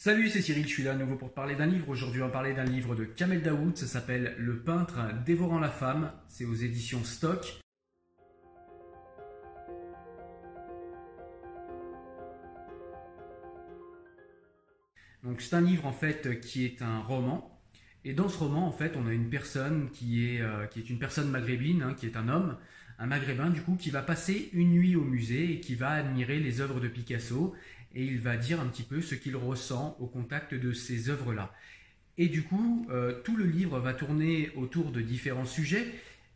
Salut, c'est Cyril, je suis là à nouveau pour parler d'un livre. Aujourd'hui, on va parler d'un livre de Kamel Daoud, ça s'appelle Le peintre dévorant la femme, c'est aux éditions Stock. Donc c'est un livre en fait qui est un roman. Et dans ce roman, en fait, on a une personne qui est, euh, une personne maghrébine, hein, qui est un homme, un maghrébin du coup, qui va passer une nuit au musée et qui va admirer les œuvres de Picasso et il va dire un petit peu ce qu'il ressent au contact de ces œuvres-là. Et du coup, euh, tout le livre va tourner autour de différents sujets,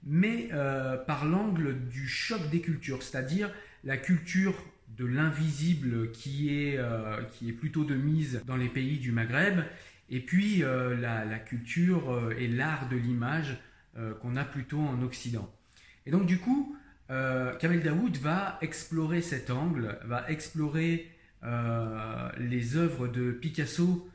mais euh, par l'angle du choc des cultures, c'est-à-dire la culture de l'invisible qui, est euh, qui est plutôt de mise dans les pays du Maghreb, et puis la, la, culture et l'art de l'image qu'on a plutôt en Occident. Et donc du coup, Kamel Daoud va explorer cet angle, va explorer euh, les œuvres de Picasso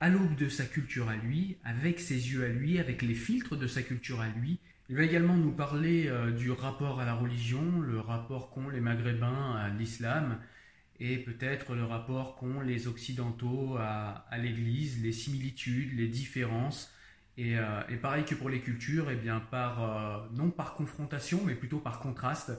à l'aube de sa culture à lui, avec ses yeux à lui, avec les filtres de sa culture à lui. Il va également nous parler euh, du rapport à la religion, le rapport qu'ont les Maghrébins à l'islam, et peut-être le rapport qu'ont les Occidentaux à, l'Église, les similitudes, les différences. Et, euh, pareil que pour les cultures, et eh bien par, non par confrontation, mais plutôt par contraste.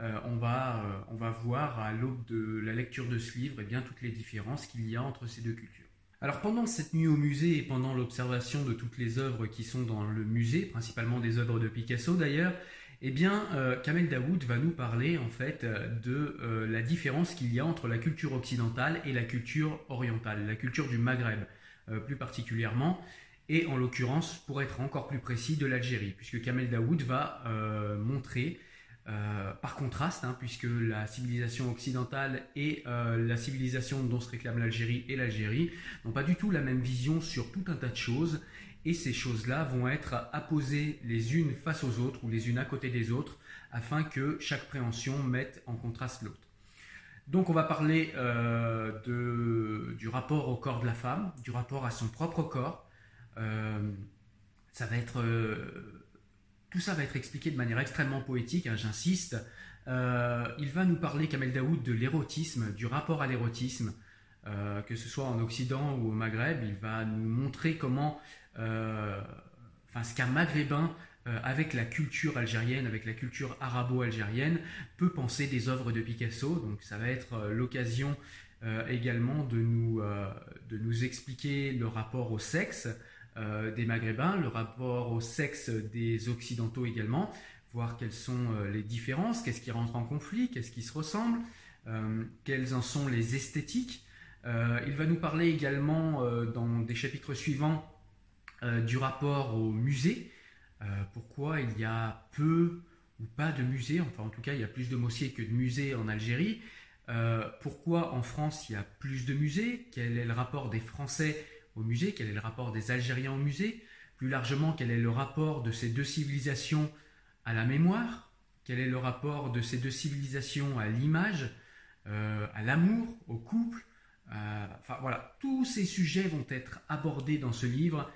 Euh, on, va, euh, on va voir à l'aube de la lecture de ce livre et eh bien, toutes les différences qu'il y a entre ces deux cultures. Alors pendant cette nuit au musée et pendant l'observation de toutes les œuvres qui sont dans le musée, principalement des œuvres de Picasso d'ailleurs, eh bien, euh, Kamel Daoud va nous parler en fait de la différence qu'il y a entre la culture occidentale et la culture orientale, la culture du Maghreb plus particulièrement, et en l'occurrence, pour être encore plus précis, de l'Algérie, puisque Kamel Daoud va montrer euh, par contraste, hein, puisque la civilisation occidentale et euh, la civilisation dont se réclame l'Algérie et l'Algérie n'ont pas du tout la même vision sur tout un tas de choses, et ces choses-là vont être apposées les unes face aux autres ou les unes à côté des autres, afin que chaque préhension mette en contraste l'autre. Donc on va parler euh, du rapport au corps de la femme, du rapport à son propre corps. ça va être tout ça va être expliqué de manière extrêmement poétique, hein, j'insiste. Euh, il va nous parler, Kamel Daoud, de l'érotisme, du rapport à l'érotisme, euh, que ce soit en Occident ou au Maghreb. Il va nous montrer comment, euh, enfin, ce qu'un Maghrébin, avec la culture algérienne, avec la culture arabo-algérienne, peut penser des œuvres de Picasso. Donc, ça va être l'occasion également de nous, de nous expliquer le rapport au sexe, des Maghrébins, le rapport au sexe des Occidentaux également, voir quelles sont euh, les différences, qu'est-ce qui rentre en conflit, qu'est-ce qui se ressemble, euh, quelles en sont les esthétiques. il va nous parler également dans des chapitres suivants du rapport au musée, pourquoi il y a peu ou pas de musées, enfin en tout cas il y a plus de mosquées que de musées en Algérie, pourquoi en France il y a plus de musées, quel est le rapport des Français au musée, quel est le rapport des Algériens au musée, plus largement quel est le rapport de ces deux civilisations à la mémoire, quel est le rapport de ces deux civilisations à l'image, euh, à l'amour, au couple. Euh, enfin voilà, tous ces sujets vont être abordés dans ce livre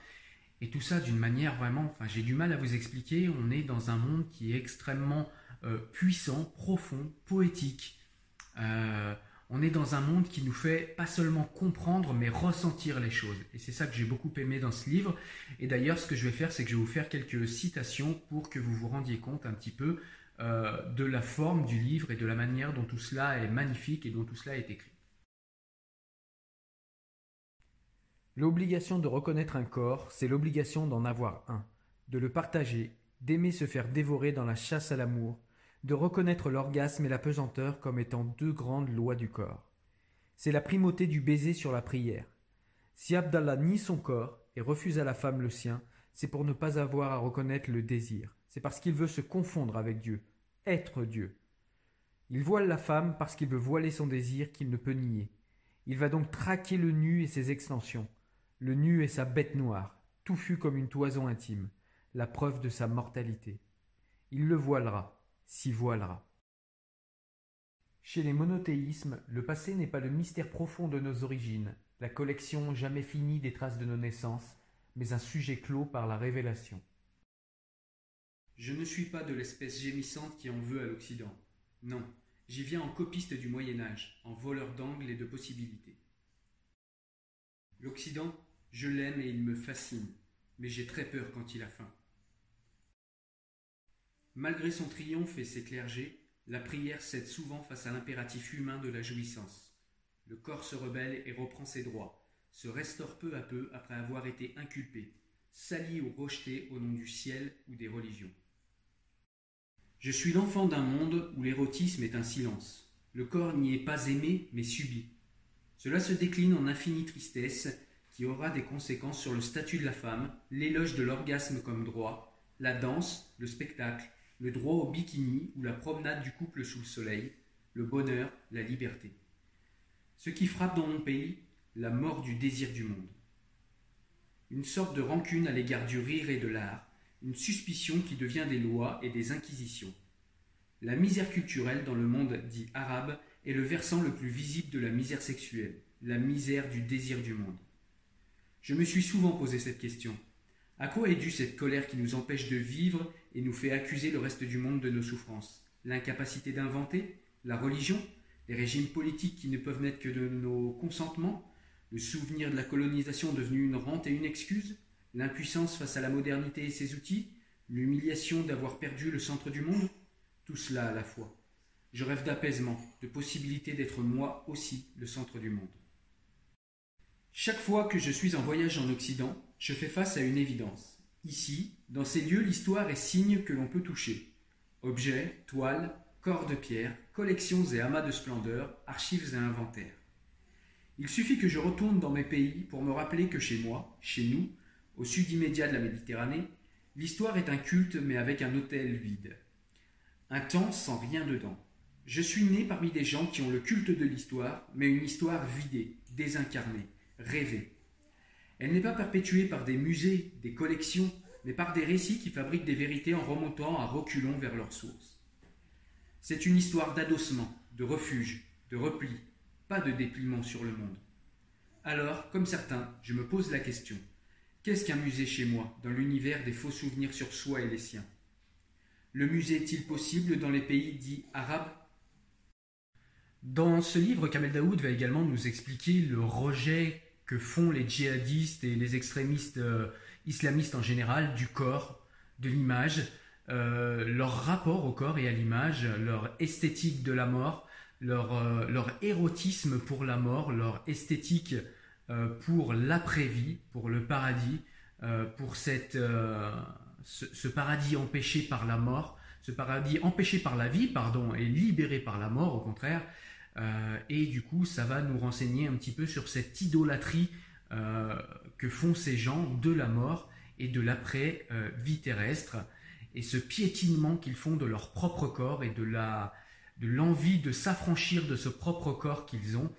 et tout ça d'une manière vraiment, enfin j'ai du mal à vous expliquer, on est dans un monde qui est extrêmement euh, puissant, profond, poétique on est dans un monde qui nous fait pas seulement comprendre, mais ressentir les choses. Et c'est ça que j'ai beaucoup aimé dans ce livre. Et d'ailleurs, ce que je vais faire, c'est que je vais vous faire quelques citations pour que vous vous rendiez compte un petit peu euh, de la forme du livre et de la manière dont tout cela est magnifique et dont tout cela est écrit. L'obligation de reconnaître un corps, c'est l'obligation d'en avoir un, de le partager, d'aimer se faire dévorer dans la chasse à l'amour, de reconnaître l'orgasme et la pesanteur comme étant deux grandes lois du corps. C'est la primauté du baiser sur la prière. Si Abdallah nie son corps et refuse à la femme le sien, c'est pour ne pas avoir à reconnaître le désir. C'est parce qu'il veut se confondre avec Dieu, être Dieu. Il voile la femme parce qu'il veut voiler son désir qu'il ne peut nier. Il va donc traquer le nu et ses extensions. Le nu est sa bête noire, touffu comme une toison intime, la preuve de sa mortalité. Il le voilera, s'y voilera. Chez les monothéismes, le passé n'est pas le mystère profond de nos origines, la collection jamais finie des traces de nos naissances, mais un sujet clos par la révélation. Je ne suis pas de l'espèce gémissante qui en veut à l'Occident. Non, j'y viens en copiste du Moyen Âge, en voleur d'angles et de possibilités. L'Occident, je l'aime et il me fascine, mais j'ai très peur quand il a faim. Malgré son triomphe et ses clergés, la prière cède souvent face à l'impératif humain de la jouissance. Le corps se rebelle et reprend ses droits, se restaure peu à peu après avoir été inculpé, sali ou rejeté au nom du ciel ou des religions. Je suis l'enfant d'un monde où l'érotisme est un silence. Le corps n'y est pas aimé, mais subi. Cela se décline en infinie tristesse qui aura des conséquences sur le statut de la femme, l'éloge de l'orgasme comme droit, la danse, le spectacle, le droit au bikini ou la promenade du couple sous le soleil, le bonheur, la liberté. Ce qui frappe dans mon pays, la mort du désir du monde. Une sorte de rancune à l'égard du rire et de l'art, une suspicion qui devient des lois et des inquisitions. La misère culturelle dans le monde dit arabe est le versant le plus visible de la misère sexuelle, la misère du désir du monde. Je me suis souvent posé cette question. À quoi est due cette colère qui nous empêche de vivre et nous fait accuser le reste du monde de nos souffrances? L'incapacité d'inventer? La religion? Les régimes politiques qui ne peuvent naître que de nos consentements? Le souvenir de la colonisation devenu une rente et une excuse? L'impuissance face à la modernité et ses outils? L'humiliation d'avoir perdu le centre du monde? Tout cela à la fois. Je rêve d'apaisement, de possibilité d'être moi aussi le centre du monde. Chaque fois que je suis en voyage en Occident, je fais face à une évidence. Ici, dans ces lieux, l'histoire est signe que l'on peut toucher. Objets, toiles, corps de pierre, collections et amas de splendeur, archives et inventaires. Il suffit que je retourne dans mes pays pour me rappeler que chez moi, chez nous, au sud immédiat de la Méditerranée, l'histoire est un culte mais avec un hôtel vide. Un temps sans rien dedans. Je suis né parmi des gens qui ont le culte de l'histoire, mais une histoire vidée, désincarnée rêver. Elle n'est pas perpétuée par des musées, des collections, mais par des récits qui fabriquent des vérités en remontant à reculons vers leur source. C'est une histoire d'adossement, de refuge, de repli, pas de dépliement sur le monde. Alors, comme certains, je me pose la question qu'est-ce qu'un musée chez moi, dans l'univers des faux souvenirs sur soi et les siens? Le musée est-il possible dans les pays dits arabes? Dans ce livre, Kamel Daoud va également nous expliquer le rejet que font les djihadistes et les extrémistes euh, islamistes en général du corps, de l'image, euh, leur rapport au corps et à l'image, leur esthétique de la mort, leur, euh, leur érotisme pour la mort, leur esthétique pour l'après-vie, pour le paradis, pour cette, ce, ce, paradis empêché par la mort, ce paradis empêché par la vie, pardon, et libéré par la mort, au contraire, euh, et du coup, ça va nous renseigner un petit peu sur cette idolâtrie euh, que font ces gens de la mort et de l'après-vie terrestre, et ce piétinement qu'ils font de leur propre corps et de la de l'envie de s'affranchir de ce propre corps qu'ils ont.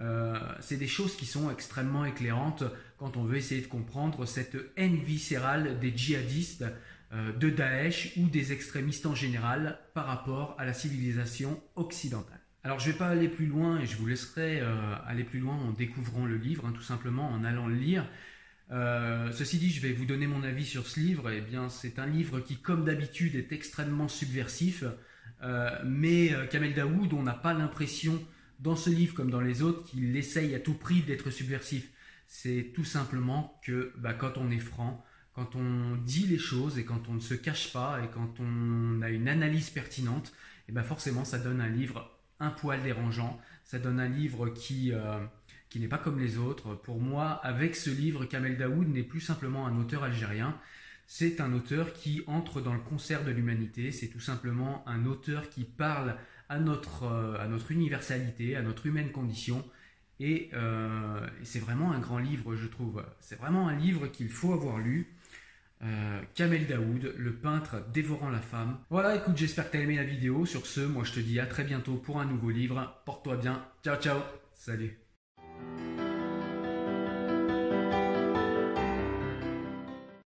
Euh, c'est des choses qui sont extrêmement éclairantes quand on veut essayer de comprendre cette haine viscérale des djihadistes, de Daesh ou des extrémistes en général par rapport à la civilisation occidentale. Alors je ne vais pas aller plus loin et je vous laisserai euh, aller plus loin en découvrant le livre, hein, tout simplement en allant le lire. Euh, ceci dit, je vais vous donner mon avis sur ce livre. Eh bien, c'est un livre qui, comme d'habitude, est extrêmement subversif. Euh, mais Kamel Daoud, on n'a pas l'impression, dans ce livre comme dans les autres, qu'il essaye à tout prix d'être subversif. C'est tout simplement que bah, quand on est franc, quand on dit les choses et quand on ne se cache pas et quand on a une analyse pertinente, eh ben forcément ça donne un livre un poil dérangeant. Ça donne un livre qui, euh, qui n'est pas comme les autres. Pour moi, avec ce livre, Kamel Daoud n'est plus simplement un auteur algérien. C'est un auteur qui entre dans le concert de l'humanité. C'est tout simplement un auteur qui parle à notre, euh, à notre universalité, à notre humaine condition. Euh, et c'est vraiment un grand livre, je trouve. C'est vraiment un livre qu'il faut avoir lu. Euh, Kamel Daoud, le peintre dévorant la femme. Voilà, écoute, j'espère que tu as aimé la vidéo. Sur ce, moi je te dis à très bientôt pour un nouveau livre. Porte-toi bien. Ciao, ciao. Salut.